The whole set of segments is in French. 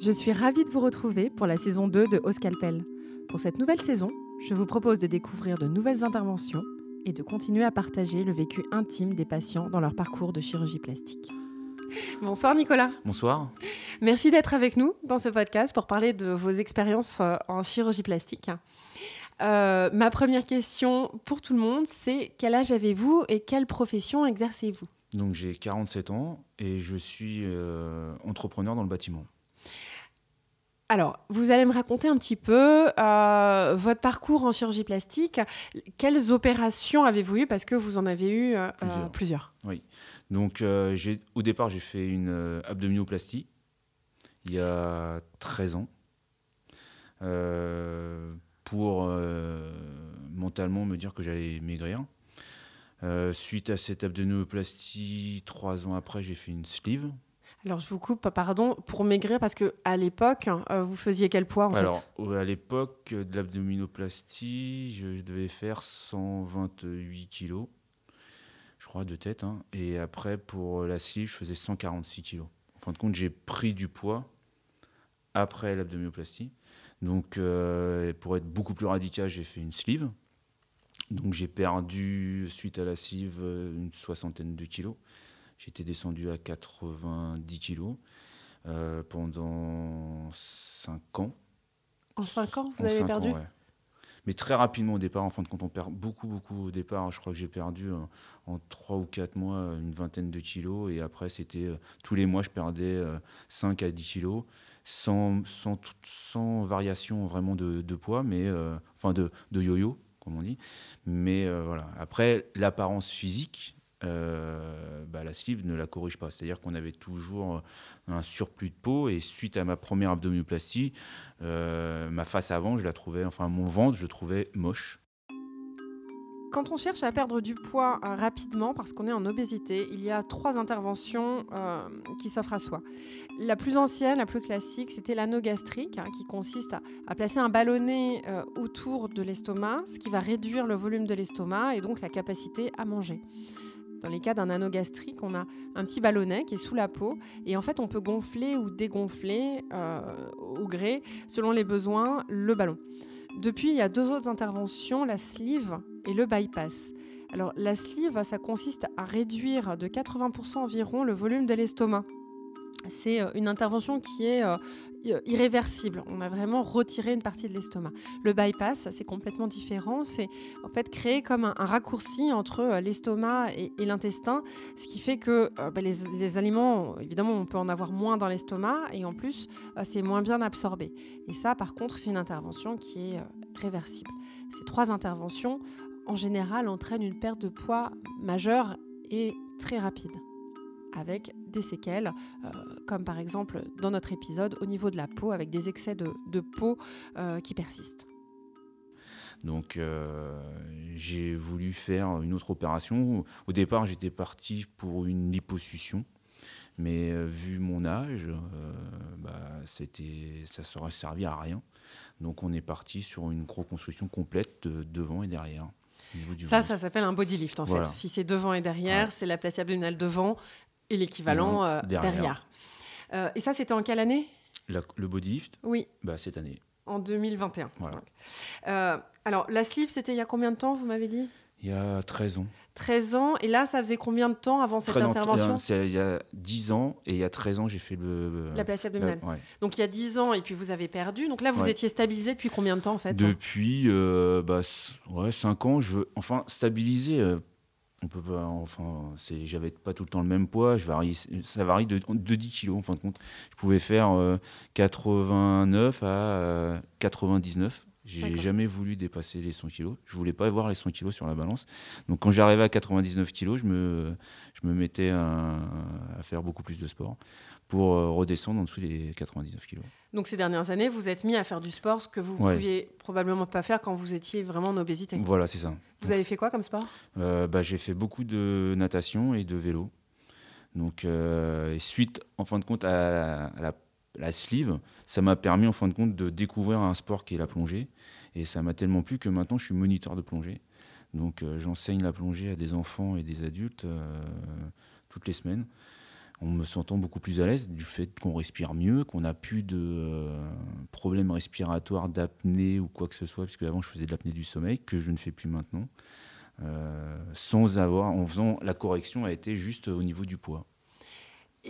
Je suis ravie de vous retrouver pour la saison 2 de Au Scalpel. Pour cette nouvelle saison, je vous propose de découvrir de nouvelles interventions et de continuer à partager le vécu intime des patients dans leur parcours de chirurgie plastique. Bonsoir Nicolas. Bonsoir. Merci d'être avec nous dans ce podcast pour parler de vos expériences euh, en chirurgie plastique. Euh, ma première question pour tout le monde, c'est quel âge avez-vous et quelle profession exercez-vous? Donc j'ai 47 ans et je suis euh, entrepreneur dans le bâtiment. Alors, vous allez me raconter un petit peu euh, votre parcours en chirurgie plastique. Quelles opérations avez-vous eues? Parce que vous en avez eu euh, Plusieurs. plusieurs. Oui. Donc euh, au départ j'ai fait une euh, abdominoplastie il y a 13 ans euh, pour euh, mentalement me dire que j'allais maigrir. Euh, suite à cette abdominoplastie, trois ans après, j'ai fait une sleeve. Alors, je vous coupe, pardon, pour maigrir, parce que à l'époque, euh, vous faisiez quel poids en Alors, fait au- à l'époque de l'abdominoplastie, je devais faire 128 kilos, je crois, de tête. hein. Et après, pour la sleeve, je faisais 146 kilos. En fin de compte, j'ai pris du poids après l'abdominoplastie. Donc, euh, pour être beaucoup plus radical, j'ai fait une sleeve. Donc, j'ai perdu, suite à la sleeve, euh, une soixantaine de kilos. J'étais descendu à 90 kilos euh, pendant 5 ans. En 5 ans, vous En avez perdu ans, ouais. Mais très rapidement au départ, en fin de compte, on perd beaucoup, beaucoup au départ. Je crois que j'ai perdu euh, en 3 ou 4 mois une vingtaine de kilos. Et après, c'était euh, tous les mois, je perdais euh, 5 à 10 kilos sans, sans, tout- sans variation vraiment de, de poids, mais enfin de, de yo-yo, comme on dit. Mais euh, voilà. Après, l'apparence physique, euh, bah, la sleeve ne la corrige pas. C'est-à-dire qu'on avait toujours un surplus de peau. Et suite à ma première abdominoplastie, euh, ma face avant, je la trouvais, enfin mon ventre, je le trouvais moche. Quand on cherche à perdre du poids euh, rapidement, parce qu'on est en obésité, il y a trois interventions qui s'offrent à soi. La plus ancienne, la plus classique, c'était l'anneau gastrique, hein, qui consiste à, placer un ballonnet autour de l'estomac, ce qui va réduire le volume de l'estomac et donc la capacité à manger. Dans les cas d'un anneau gastrique, on a un petit ballonnet qui est sous la peau et en fait on peut gonfler ou dégonfler euh, au gré, selon les besoins, le ballon. Depuis, il y a deux autres interventions, la sleeve et le bypass. Alors la sleeve, ça consiste à réduire de 80% environ le volume de l'estomac. C'est euh, une intervention qui est euh, irréversible. On a vraiment retiré une partie de l'estomac. Le bypass, c'est complètement différent. C'est en fait créé comme un, raccourci entre euh, l'estomac et, l'intestin, ce qui fait que bah, les, aliments, évidemment, on peut en avoir moins dans l'estomac et en plus, c'est moins bien absorbé. Et ça, par contre, c'est une intervention qui est réversible. Ces trois interventions, en général, entraînent une perte de poids majeure et très rapide, avec des séquelles, euh, comme par exemple dans notre épisode au niveau de la peau, avec des excès de, de peau euh, qui persistent. Donc euh, j'ai voulu faire une autre opération. Au départ, j'étais parti pour une liposuction. Mais vu mon âge, bah, ça serait servi à rien. Donc on est parti sur une reconstruction complète de devant et derrière. Ça, ventre. ça s'appelle un body lift en Voilà. fait. Si c'est devant et derrière, Ouais. c'est la placie abdominale devant et l'équivalent Non, euh, derrière. derrière. Euh, et ça, c'était en quelle année? La- le body lift, Oui, bah, cette année. en 2021. Voilà. Euh, alors, la sleeve, c'était il y a combien de temps, vous m'avez dit? Il y a 13 ans. 13 ans. Et là, ça faisait combien de temps avant cette Très intervention? il y a 10 ans et il y a 13 ans, j'ai fait le. La placie abdominale. ouais. Donc, il y a 10 ans, et puis vous avez perdu. Donc là, vous Ouais. étiez stabilisé depuis combien de temps, en fait Depuis euh, bah, ouais, 5 ans, je veux. Enfin, stabiliser. Euh, on peut pas. Enfin, c'est, j'avais pas tout le temps le même poids. Je varie, ça varie de, de 10 kilos en fin de compte. Je pouvais faire euh, 89 à euh, 99. J'ai jamais voulu dépasser les 100 kilos. Je voulais pas avoir les 100 kilos sur la balance. Donc quand j'arrivais à 99 kilos, je me, je me mettais à, à faire beaucoup plus de sport pour euh, redescendre en dessous des 99 kilos. Donc, ces dernières années, vous êtes mis à faire du sport, ce que vous Ouais. pouviez probablement pas faire quand vous étiez vraiment en obésité. Voilà, c'est ça. Vous avez fait quoi comme sport? Euh, bah, j'ai fait beaucoup de natation et de vélo. Donc, euh, et suite, en fin de compte, à la, à la- la sleeve, ça m'a permis, en fin de compte, de découvrir un sport qui est la plongée. Et ça m'a tellement plu que maintenant, je suis moniteur de plongée. Donc, euh, j'enseigne la plongée à des enfants et des adultes euh, toutes les semaines. en me sentant beaucoup plus à l'aise du fait qu'on respire mieux, qu'on n'a plus de euh, problèmes respiratoires, d'apnée ou quoi que ce soit, puisque avant je faisais de l'apnée du sommeil, que je ne fais plus maintenant, sans avoir, en faisant la correction a été juste au niveau du poids.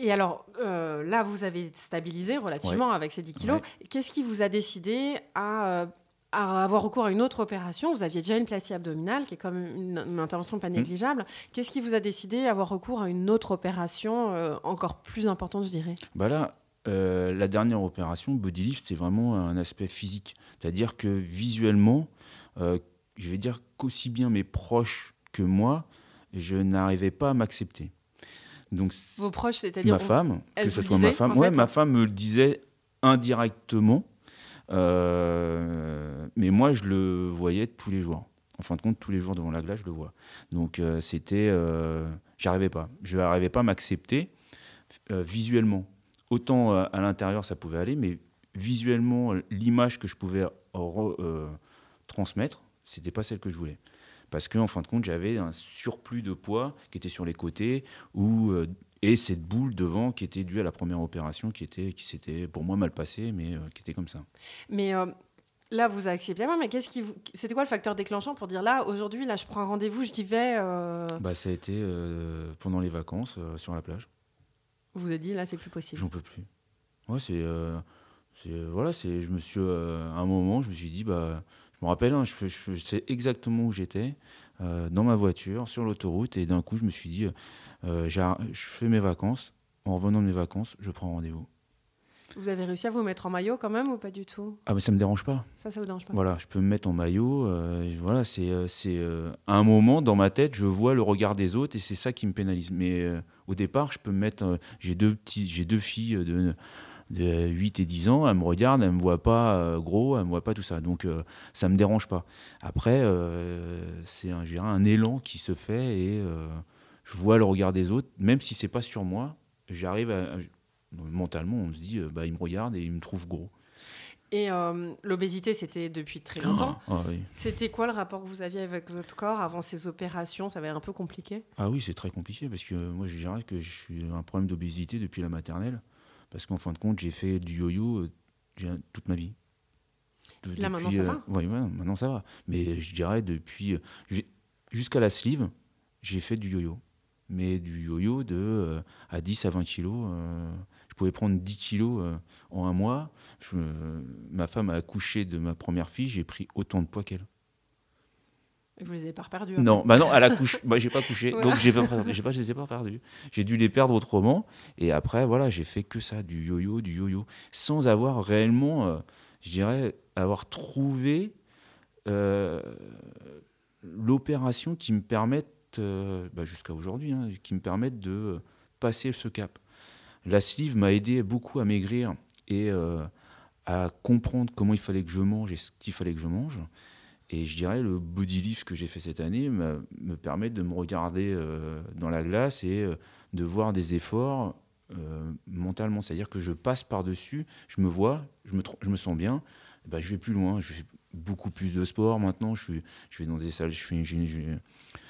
Et alors, euh, là, vous avez stabilisé relativement avec ces 10 kilos. Qu'est-ce qui vous a décidé à à avoir recours à une autre opération? Vous aviez déjà une plastie abdominale, qui est comme une, intervention pas mmh. négligeable. Qu'est-ce qui vous a décidé à avoir recours à une autre opération euh, encore plus importante, je dirais? Bah Là, euh, la dernière opération, Bodylift, c'est vraiment un aspect physique. C'est-à-dire que visuellement, euh, je vais dire qu'aussi bien mes proches que moi, je n'arrivais pas à m'accepter. Donc, Vos proches, c'est-à-dire Ma femme, que ce soit ma femme. Ouais, ma femme me le disait indirectement euh, mais moi, je le voyais tous les jours. En fin de compte, tous les jours devant la glace, je le vois. Donc, euh, c'était. Euh, j'arrivais pas. Je n'arrivais pas à m'accepter visuellement. Autant à l'intérieur, ça pouvait aller, mais visuellement, l'image que je pouvais transmettre, c'était pas celle que je voulais parce qu'en en fin de compte, j'avais un surplus de poids qui était sur les côtés ou et cette boule devant qui était due à la première opération qui était qui s'était pour moi mal passée mais euh, qui était comme ça. Mais euh, là vous acceptez bien mais qu'est-ce qui vous... c'était quoi le facteur déclenchant pour dire là aujourd'hui là je prends un rendez-vous je dis vais euh... Bah ça a été euh, pendant les vacances sur la plage. Vous vous êtes dit là c'est plus possible. J'en peux plus. Ouais c'est voilà c'est je me suis à un moment je me suis dit bah je me rappelle hein, je, je, je, sais exactement où j'étais dans ma voiture sur l'autoroute et d'un coup je me suis dit euh, je fais mes vacances. En revenant de mes vacances, je prends rendez-vous. Vous avez réussi à vous mettre en maillot quand même ou pas du tout? Ah mais ça me dérange pas. Ça, ça vous dérange pas? Voilà, je peux me mettre en maillot. Euh, voilà, c'est euh, un moment dans ma tête, je vois le regard des autres et c'est ça qui me pénalise. Mais au départ, je peux me mettre. j'ai deux petits, j'ai deux filles de, de 8 et 10 ans. Elles me regardent, elles me voient pas gros, elles me voient pas tout ça. Donc ça me dérange pas. Après, c'est un, un élan qui se fait et je vois le regard des autres, même si c'est pas sur moi, j'arrive à, mentalement, on se dit, euh, bah, il me regarde et il me trouve gros. Et euh, l'obésité, c'était depuis très longtemps. Ah, ah c'était quoi le rapport que vous aviez avec votre corps avant ces opérations? Ça avait un peu compliqué? Ah oui, c'est très compliqué parce que moi, je dirais que je suis un problème d'obésité depuis la maternelle. Parce qu'en fin de compte, j'ai fait du yo-yo euh, toute ma vie. Là, maintenant, ça va Oui, maintenant, ça va. Mais je dirais depuis. Jusqu'à la sleeve, j'ai fait du yo-yo mais du yo-yo de euh, à 10 à 20 kilos. Euh, je pouvais prendre 10 kilos euh, en un mois. ma femme a accouché de ma première fille, j'ai pris autant de poids qu'elle. Vous les avez pas perdus Non, bah non, elle a couché. Moi, j'ai pas couché, donc j'ai pas, j'ai pas, je les ai pas perdus. J'ai dû les perdre autrement. Et après, voilà, j'ai fait que ça, du yo-yo, du yo-yo, sans avoir réellement, je dirais, avoir trouvé l'opération qui me permette euh, bah, jusqu'à aujourd'hui, hein, qui me permettent de passer ce cap. La sleeve m'a aidé beaucoup à maigrir et euh, à comprendre comment il fallait que je mange et ce qu'il fallait que je mange. Et je dirais le body lift que j'ai fait cette année me permet de me regarder euh, dans la glace et de voir des efforts mentalement. C'est-à-dire que je passe par-dessus, je me vois, je me, je me sens bien, bah, je vais plus loin, je fais beaucoup plus de sport maintenant, je, suis, je vais dans des salles, je fais, je,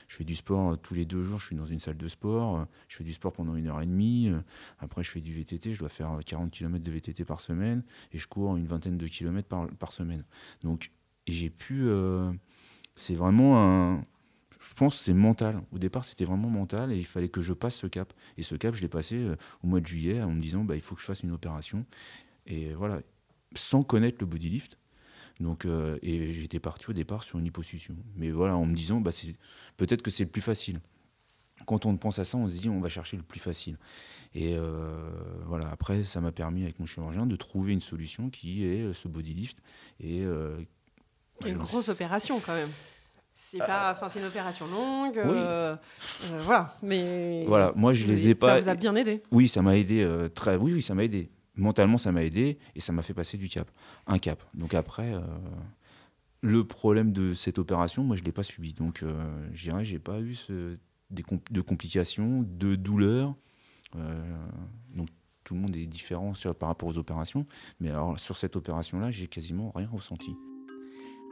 fais du sport euh, tous les deux jours, je suis dans une salle de sport, euh, je fais du sport pendant une heure et demie, euh, après je fais du VTT, je dois faire 40 km de VTT par semaine, et je cours une vingtaine de kilomètres par, par semaine. Donc j'ai pu... c'est vraiment un... Je pense que c'est mental. Au départ, c'était vraiment mental et il fallait que je passe ce cap. Et ce cap, je l'ai passé au mois de juillet en me disant bah, il faut que je fasse une opération. Et voilà, sans connaître le bodylift, donc, euh, et j'étais parti au départ sur une hyposuction. Mais voilà, en me disant, bah, peut-être que c'est le plus facile. Quand on pense à ça, on se dit, on va chercher le plus facile. Et euh, voilà, après, ça m'a permis, avec mon chirurgien, de trouver une solution qui est euh, ce body lift. Et, une grosse opération quand même. C'est pas, enfin, c'est une opération longue, voilà. Mais voilà, moi je les ai pas. Ça vous a bien aidé. Oui, ça m'a aidé très. Oui, oui, ça m'a aidé mentalement, ça m'a aidé et ça m'a fait passer du cap. Un cap. Donc après, euh, le problème de cette opération, moi, je ne l'ai pas subi. Donc, euh, je dirais, j'ai pas eu de complications, de douleurs. Euh, donc, tout le monde est différent par rapport aux opérations. Mais alors, sur cette opération-là, j'ai quasiment rien ressenti.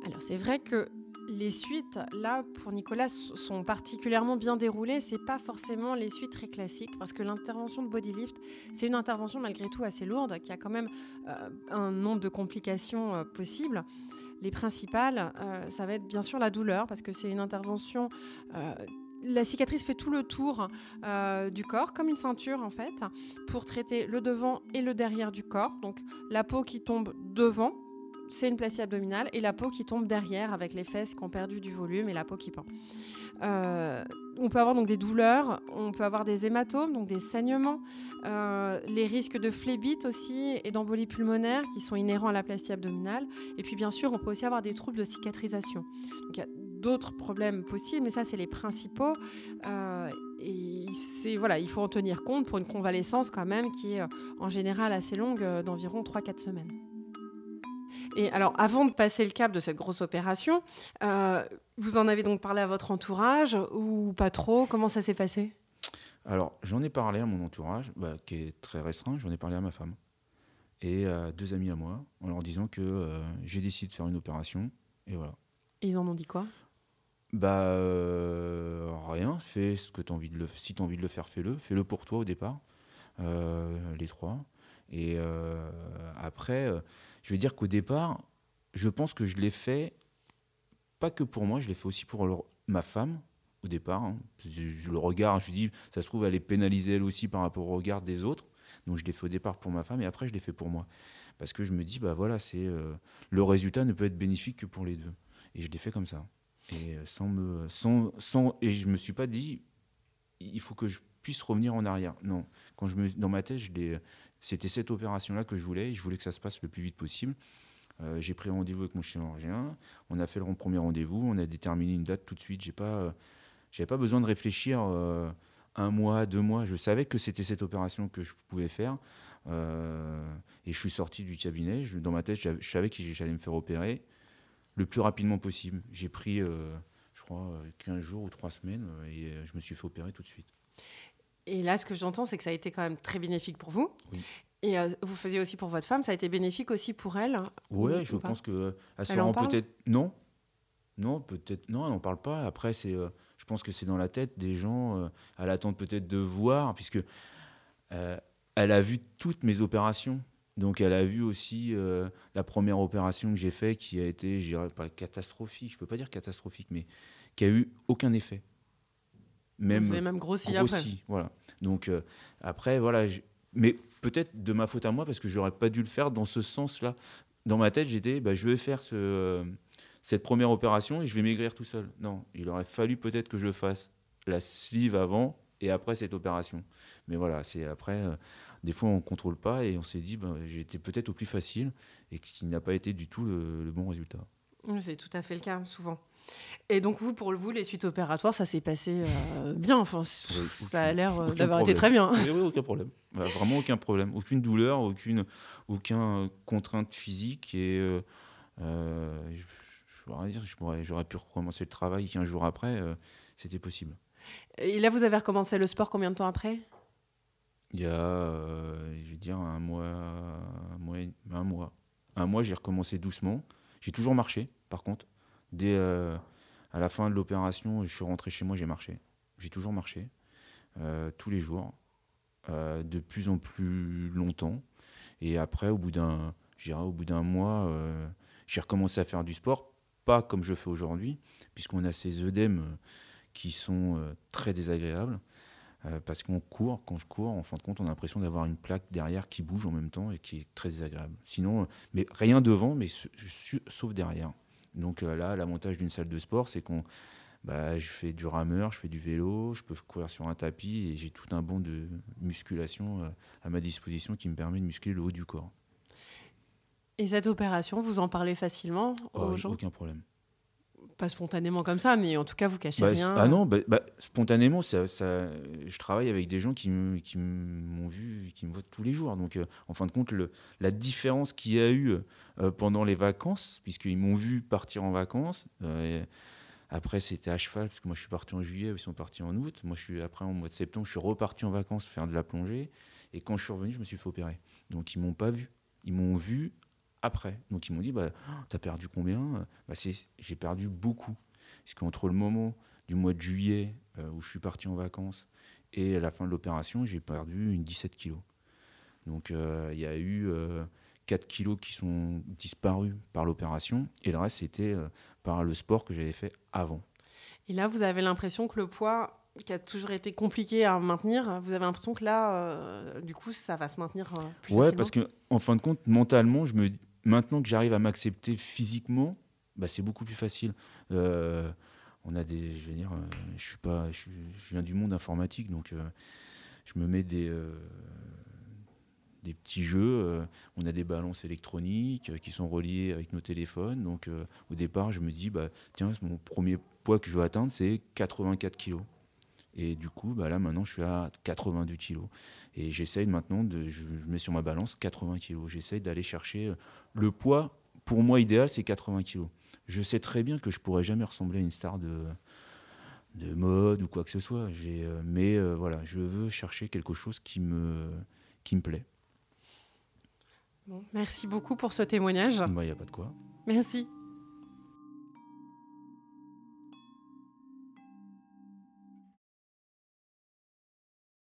Alors, c'est vrai que Les suites, là, pour Nicolas, sont particulièrement bien déroulées. C'est pas forcément les suites très classiques, parce que l'intervention de Bodylift, c'est une intervention malgré tout assez lourde, qui a quand même euh, un nombre de complications euh, possibles. Les principales, euh, ça va être bien sûr la douleur, parce que c'est une intervention la cicatrice fait tout le tour du corps, comme une ceinture en fait, pour traiter le devant et le derrière du corps. Donc la peau qui tombe devant, c'est une placie abdominale et la peau qui tombe derrière avec les fesses qui ont perdu du volume et la peau qui pend. Euh, on peut avoir donc des douleurs, on peut avoir des hématomes, donc des saignements, euh, les risques de phlébite aussi et d'embolie pulmonaire qui sont inhérents à la plastie abdominale. Et puis bien sûr, on peut aussi avoir des troubles de cicatrisation. Donc il y a d'autres problèmes possibles, mais ça c'est les principaux. Euh, et voilà, il faut en tenir compte pour une convalescence quand même qui est en général assez longue, d'environ 3-4 semaines. Et alors, avant de passer le cap de cette grosse opération, euh, vous en avez donc parlé à votre entourage ou pas trop? Comment ça s'est passé? Alors, j'en ai parlé à mon entourage, bah, qui est très restreint. J'en ai parlé à ma femme et à deux amis à moi, en leur disant que euh, j'ai décidé de faire une opération. Et voilà. ils en ont dit quoi? Bah, euh, rien. Fais ce que tu as envie de le. Si tu as envie de le faire, fais-le. Fais-le pour toi au départ. les trois. Et après je vais dire qu'au départ, je pense que je l'ai fait, pas que pour moi, je l'ai fait aussi pour ma femme, au départ. Hein. Je, le regarde, je dis, ça se trouve, elle est pénalisée elle aussi par rapport au regard des autres. Donc je l'ai fait au départ pour ma femme et après je l'ai fait pour moi. Parce que je me dis, bah voilà, c'est euh, le résultat ne peut être bénéfique que pour les deux. Et je l'ai fait comme ça. Et euh, sans me, sans, sans, et je me suis pas dit, il faut que je puisse revenir en arrière. Non, quand je me, dans ma tête, c'était cette opération-là que je voulais. Je voulais que ça se passe le plus vite possible. Euh, j'ai pris rendez-vous avec mon chirurgien. On a fait le premier rendez-vous. On a déterminé une date tout de suite. J'ai pas, j'avais pas besoin de réfléchir euh, un mois, deux mois. Je savais que c'était cette opération que je pouvais faire. Euh, et je suis sorti du cabinet. dans ma tête, je savais que j'allais me faire opérer le plus rapidement possible. J'ai pris, crois, 15 jours ou 3 semaines et je me suis fait opérer tout de suite. Et là, ce que j'entends, c'est que ça a été quand même très bénéfique pour vous. Oui. Et euh, vous faisiez aussi pour votre femme, ça a été bénéfique aussi pour elle Oui, je pense que rend peut-être non, non, peut-être non, elle n'en parle pas. Après, c'est, euh, je pense que c'est dans la tête des gens. Euh, elle attend peut-être de voir, puisque elle a vu toutes mes opérations. Donc, elle a vu aussi la première opération que j'ai faite, qui a été, je dirais pas catastrophique, je peux pas dire catastrophique, mais qui a eu aucun effet même, Vous avez même grossi, grossi après. Voilà. Donc euh, après, voilà. Mais peut-être de ma faute à moi, parce que j'aurais pas dû le faire dans ce sens-là. Dans ma tête, j'étais, bah, je vais faire ce, euh, cette première opération et je vais maigrir tout seul. Non, il aurait fallu peut-être que je fasse la sleeve avant et après cette opération. Mais voilà, c'est après, euh, des fois on contrôle pas et on s'est dit, bah, j'étais peut-être au plus facile et ce qui n'a pas été du tout le bon résultat. C'est tout à fait le cas, souvent. Et donc, vous, pour vous, les suites opératoires, ça s'est passé euh, bien. Enfin, ça a l'air euh, d'avoir été très bien. Oui, aucun problème. Bah, vraiment aucun problème. Aucune douleur, aucune, aucun contrainte physique. Et euh, je, dire, j'aurais pu recommencer le travail 15 jours après. C'était possible. Et là, vous avez recommencé le sport combien de temps après? Il y a, je vais dire, un mois, un mois. Un mois, un mois j'ai recommencé doucement. J'ai toujours marché, par contre. Dès euh, à la fin de l'opération, je suis rentré chez moi, j'ai marché. J'ai toujours marché, euh, tous les jours, euh, de plus en plus longtemps. Et après, au bout d'un, au bout d'un mois, j'ai recommencé à faire du sport, pas comme je fais aujourd'hui, puisqu'on a ces œdèmes qui sont très désagréables. parce qu'on court, quand je cours, en fin de compte, on a l'impression d'avoir une plaque derrière qui bouge en même temps et qui est très désagréable. Sinon, mais rien devant, mais sauf derrière. Donc euh, là, l'avantage d'une salle de sport, c'est qu'on bah, je fais du rameur, je fais du vélo, je peux courir sur un tapis et j'ai tout un bon de musculation euh, à ma disposition qui me permet de muscler le haut du corps. Et cette opération, vous en parlez facilement aux oh, gens? Aucun problème pas spontanément comme ça, mais en tout cas, vous cachez bah, rien. Ah non, bah, bah, spontanément, ça, ça, je travaille avec des gens qui m'ont vu, qui me voient tous les jours. Donc, euh, en fin de compte, le, la différence qu'il y a eu euh, pendant les vacances, puisqu'ils m'ont vu partir en vacances, euh, après, c'était à cheval, parce que moi, je suis parti en juillet, ils sont partis en août. Moi, je suis, après, en mois de septembre, je suis reparti en vacances faire de la plongée. Et quand je suis revenu, je me suis fait opérer. Donc, ils m'ont pas vu. Ils m'ont vu après. Donc ils m'ont dit, bah, t'as perdu combien? Bah, J'ai perdu beaucoup. Parce qu'entre le moment du mois de juillet euh, où je suis parti en vacances et la fin de l'opération, j'ai perdu une 17 kilos. Donc euh, il y a eu 4 euh, kilos qui sont disparus par l'opération et le reste c'était par le sport que j'avais fait avant. Et là, vous avez l'impression que le poids qui a toujours été compliqué à maintenir, vous avez l'impression que là, du coup, ça va se maintenir plus Ouais, parce que en fin de compte, mentalement, je me, maintenant que j'arrive à m'accepter physiquement, bah, c'est beaucoup plus facile on a des, je dire, euh, je suis pas, je, viens du monde informatique, donc euh, je me mets des euh, des petits jeux. on a des balances électroniques qui sont reliées avec nos téléphones. Donc au départ, je me dis, bah, tiens, mon premier poids que je veux atteindre, c'est 84 kilos. Et du coup, bah, là maintenant, je suis à 82 kilos. Et j'essaye maintenant, de, je, mets sur ma balance 80 kilos. J'essaye d'aller chercher le poids, pour moi idéal, c'est 80 kilos je sais très bien que je pourrais jamais ressembler à une star de, de mode ou quoi que ce soit. Euh, mais euh, voilà, je veux chercher quelque chose qui me, qui me plaît. merci beaucoup pour ce témoignage. Il n'y a pas de quoi. Merci.